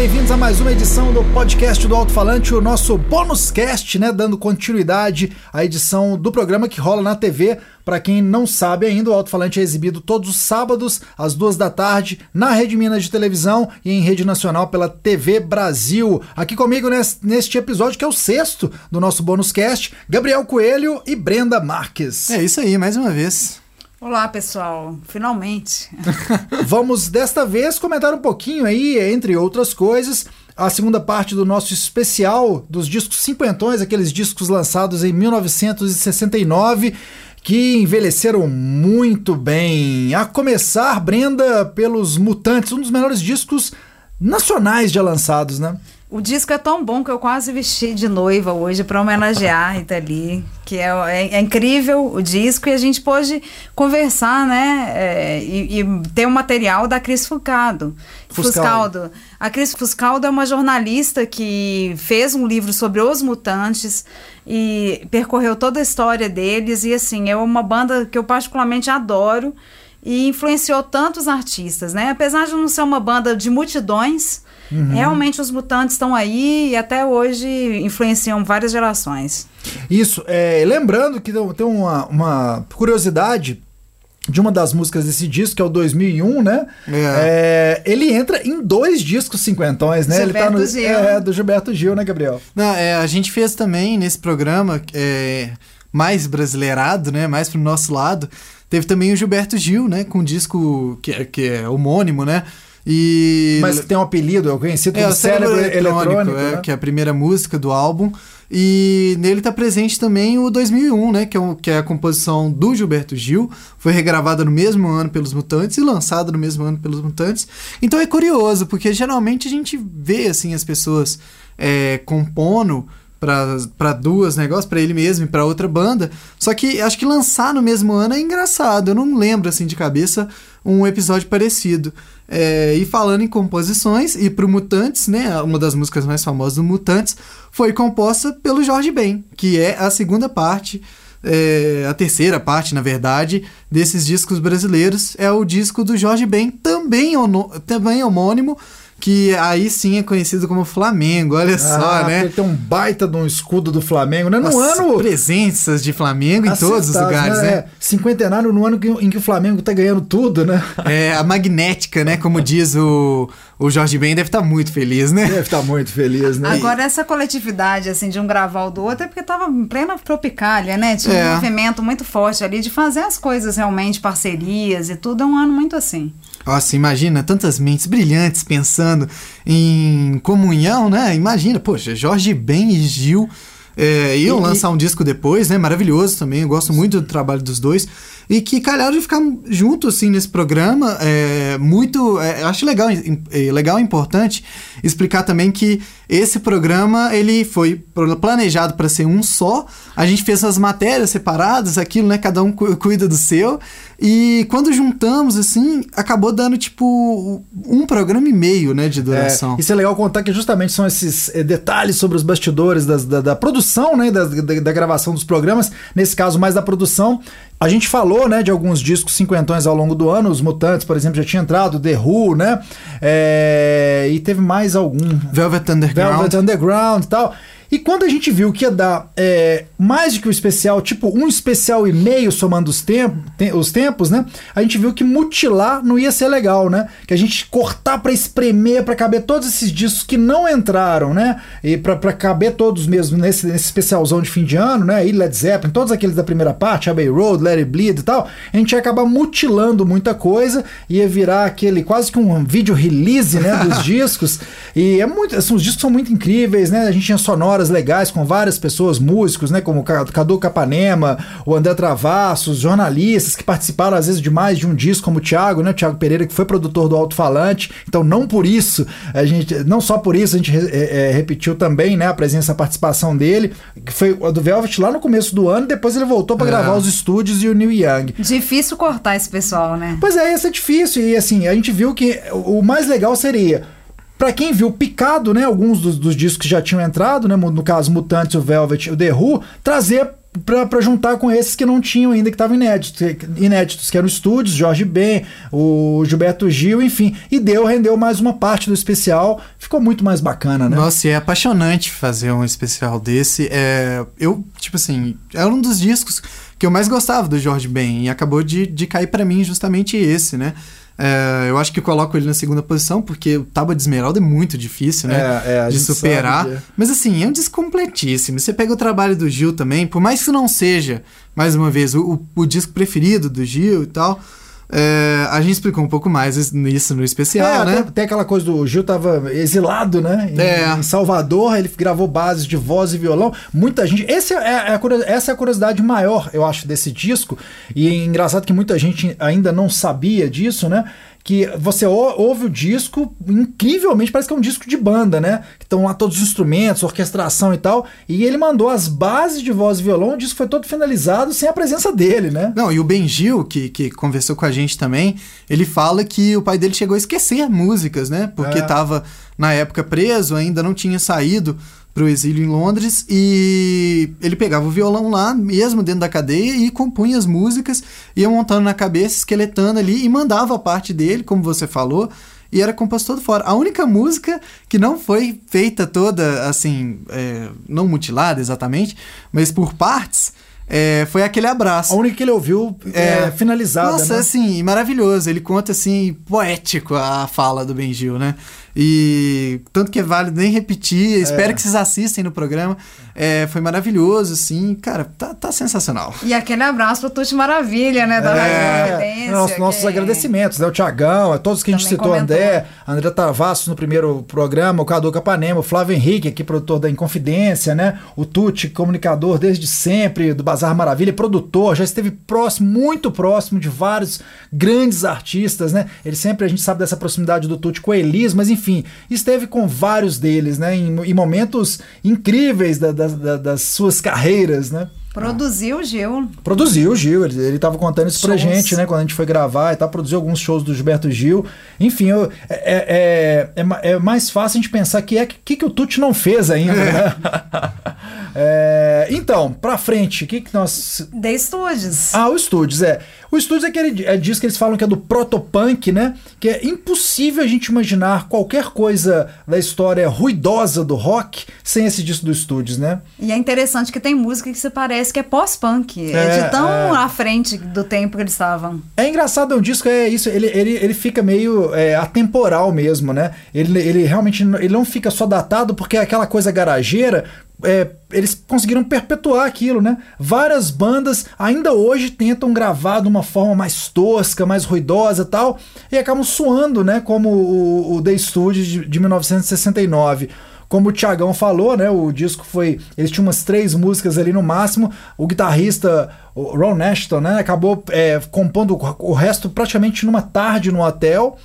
bem-vindos a mais uma edição do podcast do Alto Falante, o nosso bônus cast, né, dando continuidade à edição do programa que rola na TV. Para quem não sabe ainda, o Alto Falante é exibido todos os sábados às duas da tarde na Rede Minas de televisão e em rede nacional pela TV Brasil. Aqui comigo neste episódio que é o sexto do nosso bônus cast, Gabriel Coelho e Brenda Marques. É isso aí, mais uma vez. Olá, pessoal. Finalmente. Vamos desta vez comentar um pouquinho aí, entre outras coisas, a segunda parte do nosso especial dos discos cinquentões, aqueles discos lançados em 1969 que envelheceram muito bem. A começar, Brenda, pelos Mutantes, um dos melhores discos nacionais já lançados, né? O disco é tão bom que eu quase vesti de noiva hoje para homenagear a Rita Lee, que é, é, é, incrível o disco e a gente pôde conversar, né? É, e, e, ter o um material da Cris Fuscaldo. Fuscaldo. A Cris Fuscaldo é uma jornalista que fez um livro sobre os mutantes e percorreu toda a história deles e assim é uma banda que eu particularmente adoro e influenciou tantos artistas, né? Apesar de não ser uma banda de multidões Uhum. Realmente os mutantes estão aí e até hoje influenciam várias gerações. Isso, é, lembrando que tem uma, uma curiosidade de uma das músicas desse disco, que é o 2001, né? É. É, ele entra em dois discos cinquentões, né? Gilberto ele tá no, Gil. É, do Gilberto Gil, né, Gabriel? Não, é, a gente fez também nesse programa é, mais brasileirado, né? Mais pro nosso lado. Teve também o Gilberto Gil, né? Com um disco que, é, que é homônimo, né? E... Mas tem um apelido, é conhecido como é, Cérebro, Cérebro Eletrônico, eletrônico é, né? que é a primeira música do álbum. E nele está presente também o 2001, né, que é, um, que é a composição do Gilberto Gil, foi regravada no mesmo ano pelos Mutantes e lançada no mesmo ano pelos Mutantes. Então é curioso, porque geralmente a gente vê assim as pessoas é, compondo para duas negócios, para ele mesmo e para outra banda. Só que acho que lançar no mesmo ano é engraçado. Eu não lembro assim de cabeça um episódio parecido. É, e falando em composições, e pro Mutantes, né, uma das músicas mais famosas do Mutantes, foi composta pelo Jorge Ben, que é a segunda parte, é, a terceira parte, na verdade, desses discos brasileiros. É o disco do Jorge Ben, também, também homônimo, que aí sim é conhecido como Flamengo, olha ah, só, né? Tem um baita de um escudo do Flamengo, né? No Nossa, ano. Presenças de Flamengo em todos os lugares, né? né? É, cinquentenário no ano em que o Flamengo tá ganhando tudo, né? É, a magnética, né? Como diz o, o Jorge Ben, deve estar tá muito feliz, né? Deve estar tá muito feliz, né? Agora, essa coletividade, assim, de um gravar o do outro é porque tava em plena tropicália, né? Tinha é. um movimento muito forte ali de fazer as coisas realmente, parcerias e tudo. É um ano muito assim. Nossa, imagina tantas mentes brilhantes pensando em comunhão, né? Imagina, poxa, Jorge Ben e Gil é, iam e, lançar um disco depois, né? Maravilhoso também, eu gosto muito do trabalho dos dois. E que calharam de ficar junto, assim, nesse programa. É, muito. É, acho legal, é, legal e importante explicar também que esse programa ele foi planejado para ser um só. A gente fez as matérias separadas, aquilo, né? Cada um cuida do seu. E quando juntamos, assim, acabou dando, tipo, um programa e meio, né, de duração. É, isso é legal contar que justamente são esses é, detalhes sobre os bastidores das, da, da, produção, né, da, da, da, gravação dos programas, nesse caso mais da produção. A gente falou, né, de alguns discos cinquentões ao longo do ano, os Mutantes, por exemplo, já tinha entrado, The Who, né, é, e teve mais algum... Velvet Underground. Velvet Underground e tal. E quando a gente viu que ia dar é, mais do que o especial, tipo um especial e meio somando os, tempo, te, os tempos, né? A gente viu que mutilar não ia ser legal, né? Que a gente cortar para espremer, para caber todos esses discos que não entraram, né? E para caber todos mesmo nesse, nesse especialzão de fim de ano, né? E Led Zeppelin, todos aqueles da primeira parte, Abbey Road, Let It Bleed e tal, a gente ia acabar mutilando muita coisa, ia virar aquele quase que um vídeo release, né? Dos discos. E é muito, assim, os discos são muito incríveis, né? A gente tinha sonora horas legais com várias pessoas, músicos, né, como Cadu Capanema, o André Travassos, jornalistas que participaram às vezes de mais de um disco, como o Thiago, né, o Thiago Pereira, que foi produtor do Alto Falante. Então, não por isso, a gente, não só por isso a gente é, é, repetiu também, né, a presença, a participação dele, que foi a do Velvet lá no começo do ano, depois ele voltou para é. gravar os estúdios e o Neil Young. Difícil cortar esse pessoal, né? Pois é, ia ser difícil e assim, a gente viu que o mais legal seria para quem viu picado, né, alguns dos, dos, discos que já tinham entrado, né, no caso Mutantes, o Velvet, o The Who, trazer pra juntar com esses que não tinham ainda, que estavam inéditos, inéditos, que eram estúdios, Jorge Ben, o Gilberto Gil, enfim. E deu, rendeu mais uma parte do especial. Ficou muito mais bacana, né? Nossa, e é apaixonante fazer um especial desse. É, eu, tipo assim, é um dos discos que eu mais gostava do Jorge Ben. E acabou de, de cair para mim justamente esse, né? É, eu acho que coloco ele na segunda posição, porque o Tábua de Esmeralda é muito difícil, né? É, é, de superar. que é. Mas assim, é um disco completíssimo. Você pega o trabalho do Gil também, por mais que não seja, mais uma vez, o- o disco preferido do Gil e tal. É, a gente explicou um pouco mais isso no especial, É, né? tem, tem aquela coisa do Gil tava exilado, né? Em, É. em Salvador, ele gravou bases de voz e violão. Muita gente. Esse é, é a essa é a curiosidade maior, eu acho, desse disco. E é engraçado que muita gente ainda não sabia disso, né? Que você ou- ouve o disco, incrivelmente, parece que é um disco de banda, né? Que estão lá todos os instrumentos, orquestração e tal. E ele mandou as bases de voz e violão, o disco foi todo finalizado sem a presença dele, né? Não, e o Ben Gil, que, que conversou com a gente também, ele fala que o pai dele chegou a esquecer músicas, né? Porque É. tava na época preso, ainda não tinha saído pro exílio em Londres e ele pegava o violão lá, mesmo dentro da cadeia, e compunha as músicas, ia montando na cabeça, esqueletando ali e mandava a parte dele, como você falou, e era composto todo fora. A única música que não foi feita toda, assim, é, não mutilada exatamente, mas por partes, é, foi aquele abraço. A única que ele ouviu é, finalizada. Nossa, né? assim, maravilhoso. Ele conta, assim, poético a fala do Benjil, né? E tanto que é válido nem repetir. Espero que vocês assistem no programa. É, foi maravilhoso, assim. Cara, tá, tá sensacional. E aquele abraço pro Tuti Maravilha, né? Da É, Confidência, nossos, agradecimentos, né? O Tiagão, a todos que a gente Também citou, comentou. André, André Travassos no primeiro programa, o Cadu Capanema, o Flávio Henrique, aqui produtor da Inconfidência, né? O Tuti, comunicador desde sempre do Bazar Maravilha, produtor, já esteve próximo, muito próximo de vários grandes artistas, né? Ele sempre, a gente sabe dessa proximidade do Tuti com a Elis, mas enfim, esteve com vários deles, né? Em, em momentos incríveis da- da- da- das suas carreiras, né? Produziu o Gil. Produziu o Gil, ele, ele tava contando isso pra Shows. gente, né? Quando a gente foi gravar e tal, produziu alguns shows do Gilberto Gil. Enfim, eu- é, é, é, é mais fácil a gente pensar que é que, que o Tuti não fez ainda, né? É, então, pra frente, o que, que nós. The Studios. Ah, o Studios, é. O Studios é aquele é disco que eles falam que é do protopunk, né? Que é impossível a gente imaginar qualquer coisa da história ruidosa do rock sem esse disco do Studios, né? E é interessante que tem música que se parece que é pós-punk. É, É, de tão é. à frente do tempo que eles estavam. É engraçado, é um disco, é isso, ele, ele, ele fica meio é, atemporal mesmo, né? Ele, ele realmente ele não fica só datado porque é aquela coisa garageira. É, eles conseguiram perpetuar aquilo, né? Várias bandas ainda hoje tentam gravar de uma forma mais tosca, mais ruidosa tal, e acabam suando, né? Como o, o The Studios de, de 1969. Como o Tiagão falou, né? O disco foi. Eles tinham umas três músicas ali no máximo. O guitarrista, o Ron Ashton, né? Acabou é, compondo o resto praticamente numa tarde no hotel.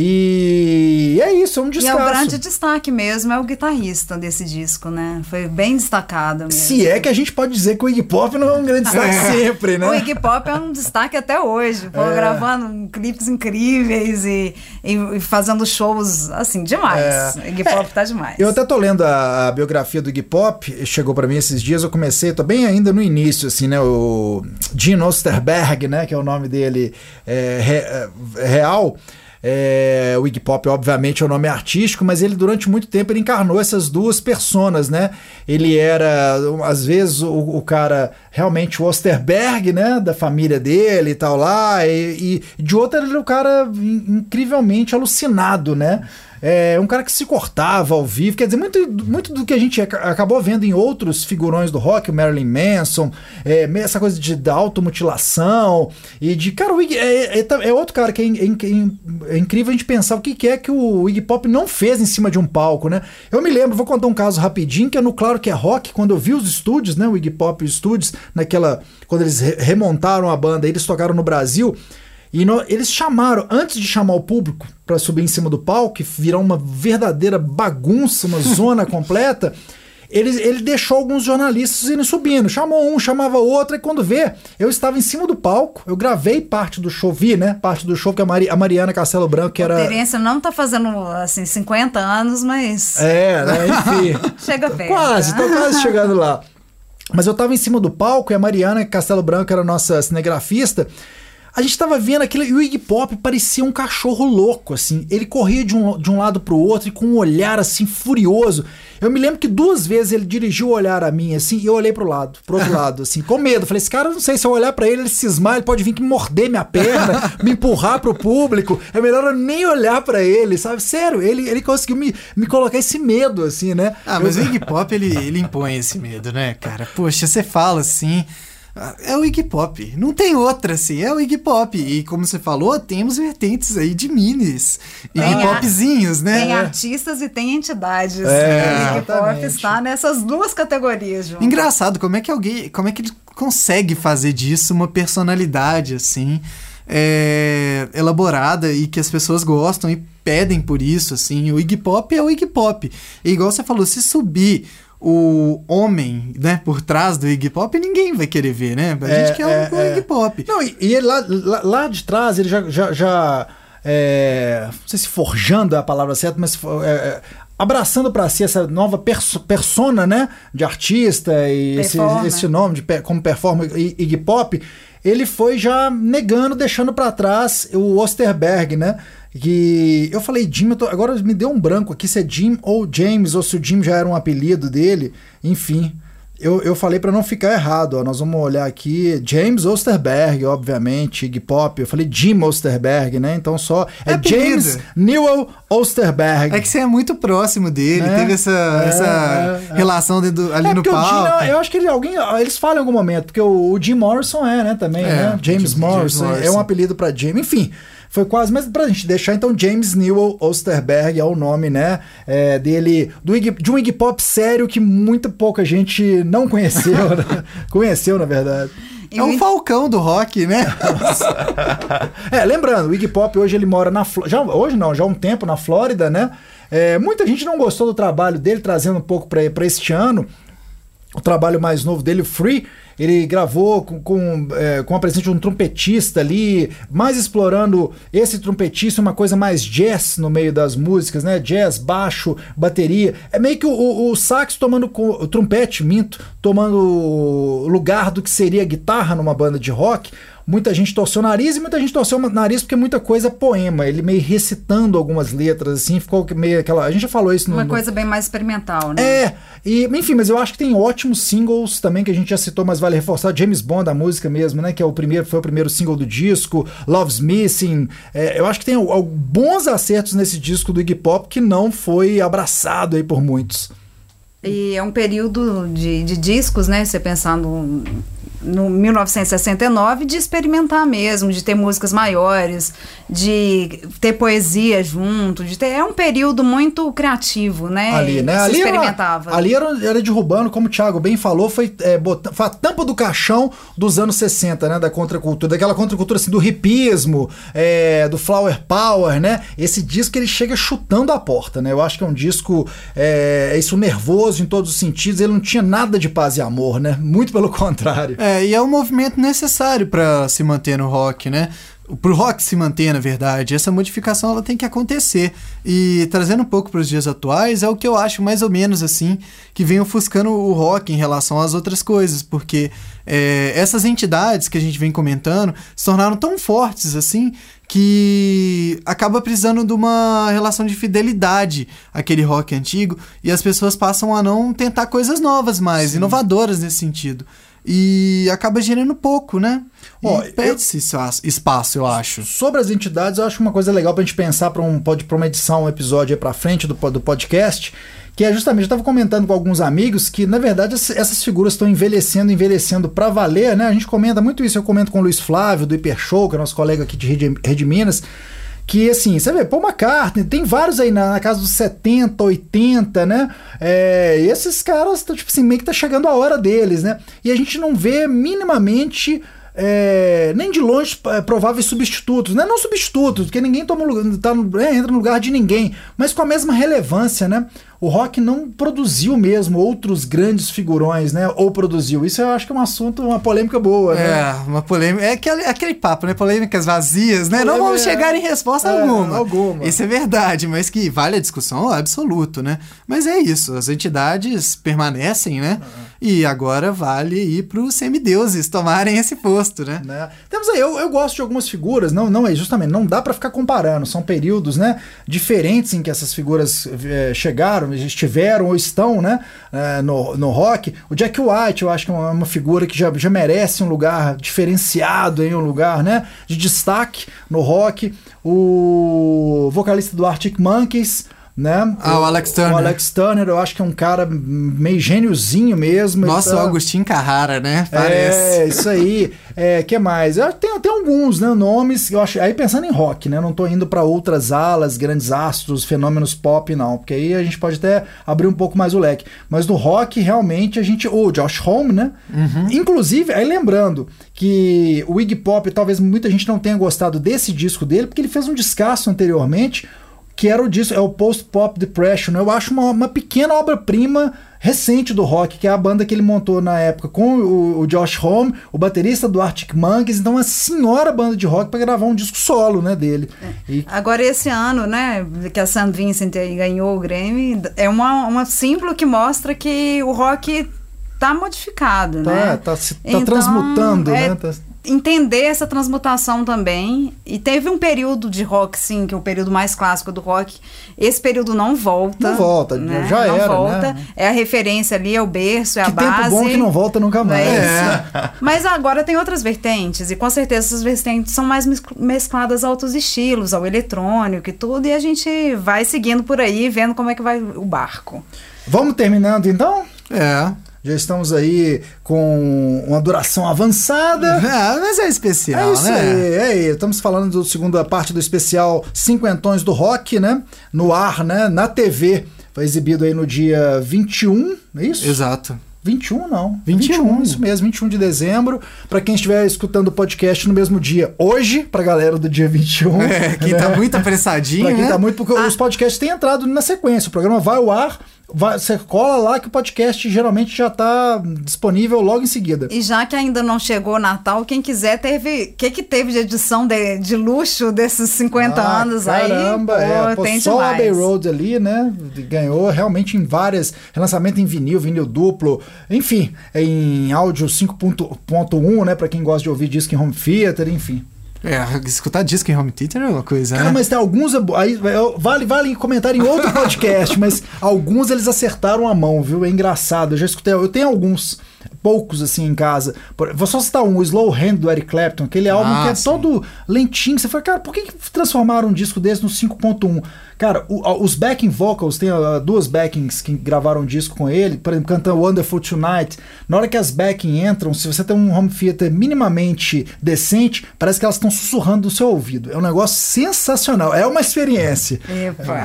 E é isso, é um E é o grande destaque mesmo, é o guitarrista desse disco, né? Foi bem destacado mesmo. Se é que a gente pode dizer que o Iggy Pop não é um grande destaque sempre, né? O Iggy Pop é um destaque até hoje, pô, É. gravando clipes incríveis e, e- fazendo shows assim demais. É. O Iggy Pop tá demais. Eu até tô lendo a, a biografia do Iggy Pop, chegou pra mim esses dias, eu comecei, tô bem ainda no início, assim, né? O Gene Osterberg, né? Que é o nome dele é, re- é, real. É, o Iggy Pop, obviamente, é o nome artístico, mas ele durante muito tempo ele encarnou essas duas personas, né? Ele era, às vezes, o, o cara realmente o Osterberg, né? Da família dele e tal lá, e, e de outro ele era o cara in- incrivelmente alucinado, né? É um cara que se cortava ao vivo, quer dizer, muito, muito do que a gente aca- acabou vendo em outros figurões do rock, o Marilyn Manson, é, essa coisa de da automutilação e de. Cara, o Iggy, é, é, é outro cara que é, é incrível a gente pensar o que, que é que o Iggy Pop não fez em cima de um palco, né? Eu me lembro, vou contar um caso rapidinho, que é no Claro que é Rock, quando eu vi os estúdios, né? O Iggy Pop os estúdios, naquela. Quando eles re- remontaram a banda, eles tocaram no Brasil. E no- eles chamaram, antes de chamar o público para subir em cima do palco, e virar uma verdadeira bagunça, uma zona completa, ele, ele deixou alguns jornalistas irem subindo. Chamou um, chamava outro, e quando vê, eu estava em cima do palco, eu gravei parte do show, vi, né? Parte do show que a, Mari- a Mariana Castelo Branco, que era. Terência não tá fazendo, assim, 50 anos, mas É, né? Enfim. chega perto. Quase, né? tô quase chegando lá. Mas eu tava em cima do palco e a Mariana Castelo Branco era a nossa cinegrafista. A gente tava vendo aquilo e o Iggy Pop parecia um cachorro louco, assim. Ele corria de um, de um lado pro outro e com um olhar, assim, furioso. Eu me lembro que duas vezes ele dirigiu o olhar a mim, assim, e eu olhei pro lado, pro outro lado, assim, com medo. Falei, esse cara, não sei, se eu olhar para ele, ele cismar, ele pode vir que morder minha perna, me empurrar pro público. É melhor eu nem olhar para ele, sabe? Sério, ele, ele conseguiu me, me colocar esse medo, assim, né? Ah, mas eu... o Iggy Pop, ele, ele impõe esse medo, né, cara? Poxa, você fala assim... É o Iggy Pop. Não tem outra, assim. É o Iggy Pop. E como você falou, temos vertentes aí de minis. Iggy Popzinhos, né? Tem artistas e tem entidades. É, o Iggy Pop está nessas duas categorias, João. Engraçado, como é que alguém. Como é que ele consegue fazer disso uma personalidade, assim, é, elaborada e que as pessoas gostam e pedem por isso, assim. O Iggy Pop é o Iggy Pop. E igual você falou, se subir o homem, né, por trás do Iggy Pop, ninguém vai querer ver, né? A é, gente quer é, o, o é. Iggy Pop. Não, e, e ele lá, lá, lá, de trás, ele já. já, já é, não sei se forjando é a palavra certa, mas é, é abraçando para si essa nova perso persona, né, de artista e esse, esse, nome de como performer Iggy Pop, ele foi já negando, deixando para trás o Osterberg, né? Que eu falei Jim, eu tô, agora me deu um branco aqui se é Jim ou James, ou se o Jim já era um apelido dele, enfim. Eu, eu falei para não ficar errado, ó, nós vamos olhar aqui James Osterberg, obviamente, Iggy Pop. Eu falei Jim Osterberg, né? Então só é, é James Newell Osterberg. É que você é muito próximo dele, né? teve essa, é, essa é, é. relação ali é no palco. Jim, eu acho que ele, alguém, eles falam em algum momento, porque o, o Jim Morrison é, né, também, é, né? James, James Morrison, James Morrison é um apelido para Jim. Enfim, foi quase, mas pra gente deixar, então, James Newell Osterberg é o nome, né, é, dele, do Iggy, de um Iggy Pop sério que muito pouca gente não conheceu, né? conheceu, na verdade. É um falcão do rock, né? é, lembrando, o Iggy Pop hoje ele mora na já hoje não, já há um tempo na Flórida, né? É, muita gente não gostou do trabalho dele, trazendo um pouco para este ano. O trabalho mais novo dele, Free, ele gravou com, com, é, com a presença de um trompetista ali, mais explorando esse trompetista, uma coisa mais jazz no meio das músicas, né? Jazz, baixo, bateria. É meio que o, o, o sax tomando. O trompete, minto, tomando lugar do que seria guitarra numa banda de rock muita gente torceu o nariz e muita gente torceu o nariz porque muita coisa é poema. Ele meio recitando algumas letras, assim, ficou meio aquela. A gente já falou isso no. Uma coisa bem mais experimental, né? É. E, enfim, mas eu acho que tem ótimos singles também que a gente já citou, mas vale reforçar. James Bond, a música mesmo, né? Que é o primeiro, foi o primeiro single do disco. Love's Missing. É, eu acho que tem bons acertos nesse disco do Iggy Pop que não foi abraçado aí por muitos. E é um período de, de discos, né? Você pensando no 1969 de experimentar mesmo, de ter músicas maiores, de ter poesia junto, de ter é um período muito criativo, né? Ali, né? ali experimentava. Era, ali era, era derrubando, como o Thiago bem falou, foi, é, bot, foi a tampa do caixão dos anos 60, né? Da contracultura, daquela contracultura assim, do hipismo, é, do flower power, né? Esse disco ele chega chutando a porta, né? Eu acho que é um disco é, é isso nervoso em todos os sentidos. Ele não tinha nada de paz e amor, né? Muito pelo contrário. É, é, e é um movimento necessário para se manter no rock, né? Pro rock se manter, na verdade, essa modificação ela tem que acontecer. E trazendo um pouco para os dias atuais, é o que eu acho mais ou menos assim, que vem ofuscando o rock em relação às outras coisas, porque é, essas entidades que a gente vem comentando se tornaram tão fortes assim que acaba precisando de uma relação de fidelidade àquele rock antigo e as pessoas passam a não tentar coisas novas mais, Sim. inovadoras nesse sentido e acaba gerando pouco, né? Ó, perde-se espaço, eu acho. Sobre as entidades, eu acho uma coisa legal pra gente pensar para um, pra uma edição, um episódio aí pra frente do, do podcast, que é justamente, eu estava comentando com alguns amigos que, na verdade, essas figuras estão envelhecendo, envelhecendo para valer, né? A gente comenta muito isso, eu comento com o Luiz Flávio, do Hiper Show, que é nosso colega aqui de Rede, Rede Minas, que assim, você vê, Paul McCartney, tem vários aí na, na casa dos 70, 80, né? É, esses caras, tipo assim, meio que tá chegando a hora deles, né? E a gente não vê minimamente. É, nem de longe é, prováveis substitutos, né? não substitutos, porque ninguém toma tá é, entra no lugar de ninguém, mas com a mesma relevância, né? O rock não produziu mesmo outros grandes figurões, né? Ou produziu. Isso eu acho que é um assunto, uma polêmica boa, né? É, uma polêmica. É aquele, aquele papo, né? Polêmicas vazias, né? não Polêmica- vamos chegar em resposta é, alguma. alguma. Isso é verdade, mas que vale a discussão absoluto, né? Mas é isso, as entidades permanecem, né? E agora vale ir pros semideuses tomarem esse posto, né? né? Temos aí, eu, eu gosto de algumas figuras, não, não é justamente, não dá pra ficar comparando, são períodos, né, diferentes em que essas figuras eh, chegaram, estiveram ou estão, né, eh, no, no rock. O Jack White, eu acho que é uma, figura que já, já merece um lugar diferenciado em um lugar, né, de destaque no rock. O vocalista do Arctic Monkeys, né? Ah, o Alex Turner. O Alex Turner, eu acho que é um cara meio gêniozinho mesmo. Nossa, tá- o Agostinho Carrara, né? Parece. é, isso aí. É, que mais? Eu tenho, tem alguns, né, nomes, eu acho, aí pensando em rock, né, não tô indo pra outras alas, grandes astros, fenômenos pop, não, porque aí a gente pode até abrir um pouco mais o leque. Mas do rock, realmente, a gente, o Josh Homme, né, inclusive, aí lembrando que o Iggy Pop, talvez muita gente não tenha gostado desse disco dele, porque ele fez um descasso anteriormente, que era o disco, é o Post Pop Depression. Eu acho uma, uma pequena obra-prima recente do rock, que é a banda que ele montou na época com o, o Josh Homme, o baterista do Arctic Monkeys, então uma senhora banda de rock para gravar um disco solo, né, dele. E Agora, esse ano, né, que a Sam Vincent ganhou o Grammy, é uma, uma símbolo que mostra que o rock tá modificado, tá, né? tá, se- tá Então, transmutando, é né? Tá- Entender essa transmutação também. E teve um período de rock, sim, que é o período mais clássico do rock. Esse período não volta. Não volta, né? já não era, volta. né? É a referência ali, é o berço, é que a base. tempo bom que não volta nunca Não mais. é É. Mas agora tem outras vertentes, e com certeza essas vertentes são mais mes- mescladas a outros estilos, ao eletrônico e tudo, e a gente vai seguindo por aí, vendo como é que vai o barco. Vamos terminando então? É. Já estamos aí com uma duração avançada. Ah, mas é especial, É isso né? aí, é aí. Estamos falando da segunda parte do especial Cinquentões do Rock, né? No ar, né? Na TV. Foi exibido aí no dia 21, é isso? Exato. 21 não. 21. isso mesmo, 21 de dezembro. Pra quem estiver escutando o podcast no mesmo dia, hoje, pra galera do dia 21. É, quem tá muito apressadinho, Pra quem né? tá muito, porque os podcasts têm entrado na sequência. O programa vai ao ar, vai- você cola lá que o podcast geralmente já tá disponível logo em seguida. E já que ainda não chegou o Natal, quem quiser teve. O que, que teve de edição de, de luxo desses 50 Ah, anos caramba, aí? é. Pô, tem só o Abbey demais. Road ali, né? Ganhou realmente em várias. Relançamento em vinil, vinil duplo, enfim, em áudio 5.1, né? Pra quem gosta de ouvir disco em home theater, enfim. É, escutar disco em home theater é uma coisa, Cara, né? mas tem alguns. Aí, vale, vale comentar em outro podcast, mas alguns eles acertaram a mão, viu? É engraçado. Eu já escutei. Eu tenho alguns, poucos assim em casa. Por- Vou só citar um, o Slow Hand do Eric Clapton, aquele álbum Ah, que é sim. todo lentinho. Você fala, cara, por que, que transformaram um disco desse no 5.1? Cara, o- a- os backing vocals, tem ah, duas backings que gravaram um disco com ele, por exemplo, cantando Wonderful Tonight. Na hora que as backing entram, se você tem um home theater minimamente decente, parece que elas estão sussurrando no seu ouvido. É um negócio sensacional. É uma experiência.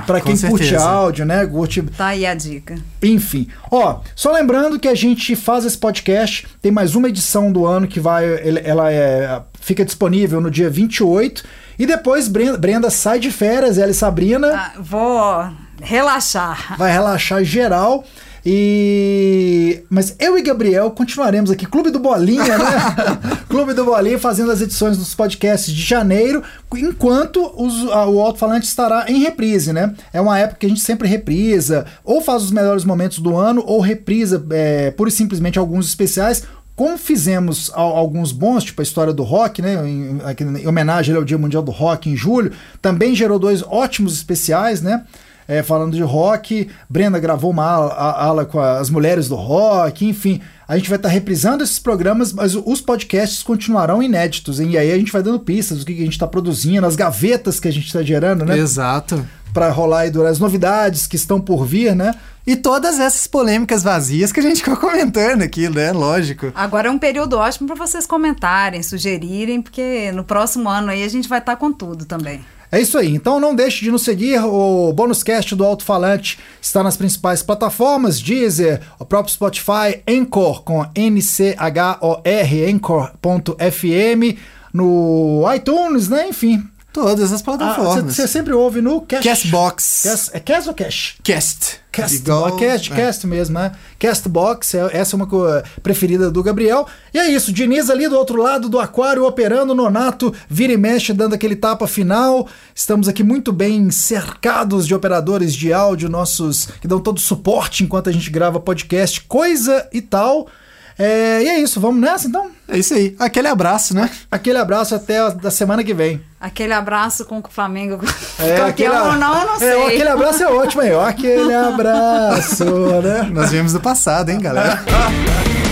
Pra Com quem curte certeza. áudio, né? Curte Tá aí a dica. enfim, ó, só lembrando que a gente faz esse podcast, tem mais uma edição do ano que vai, ela é, fica disponível no dia 28, e depois Brenda, Brenda sai de férias, ela e Sabrina, Ah, vou relaxar. vai relaxar geral, e... Mas eu e Gabriel continuaremos aqui, Clube do Bolinha, né? Clube do Bolinha fazendo as edições dos podcasts de janeiro, enquanto os- a- o alto-falante estará em reprise, né? É uma época que a gente sempre reprisa, ou faz os melhores momentos do ano, ou reprisa é, pura e simplesmente alguns especiais, como fizemos al- alguns bons, tipo a história do rock, né, em, em homenagem ao Dia Mundial do Rock em julho, também gerou dois ótimos especiais, né? É, falando de rock. Brenda gravou uma ala, a- ala com as mulheres do rock, enfim. A gente vai estar reprisando esses programas, mas os podcasts continuarão inéditos. hein? E aí a gente vai dando pistas do que que a gente está produzindo, as gavetas que a gente está gerando, né? Exato. Para rolar aí durante as novidades que estão por vir, né? E todas essas polêmicas vazias que a gente ficou comentando aqui, né? Lógico. Agora é um período ótimo para vocês comentarem, sugerirem, porque no próximo ano aí a gente vai estar com tudo também. É isso aí. Então não deixe de nos seguir. O bônus cast do Alto Falante está nas principais plataformas: Deezer, o próprio Spotify, Anchor com N-C-H-O-R, Anchor.fm, no iTunes, né? Enfim. Todas as Ah, plataformas. Você sempre ouve no Cast. Castbox. Cast- é Cast ou Cash? Cast. Cast, Igual- cast, é. cast mesmo, né? Castbox, é- essa é uma preferida do Gabriel. E é isso, Diniz ali do outro lado do aquário operando, Nonato vira e mexe dando aquele tapa final. Estamos aqui muito bem cercados de operadores de áudio, nossos que dão todo suporte enquanto a gente grava podcast, coisa e tal. É, e é isso, vamos nessa então? É isso aí. Aquele abraço, né? Aquele abraço até a da semana que vem. Aquele abraço com o Flamengo É, campeão ou não, eu não é, sei. aquele abraço é ótimo aí. Aquele abraço, né? Nós viemos do passado, hein, galera?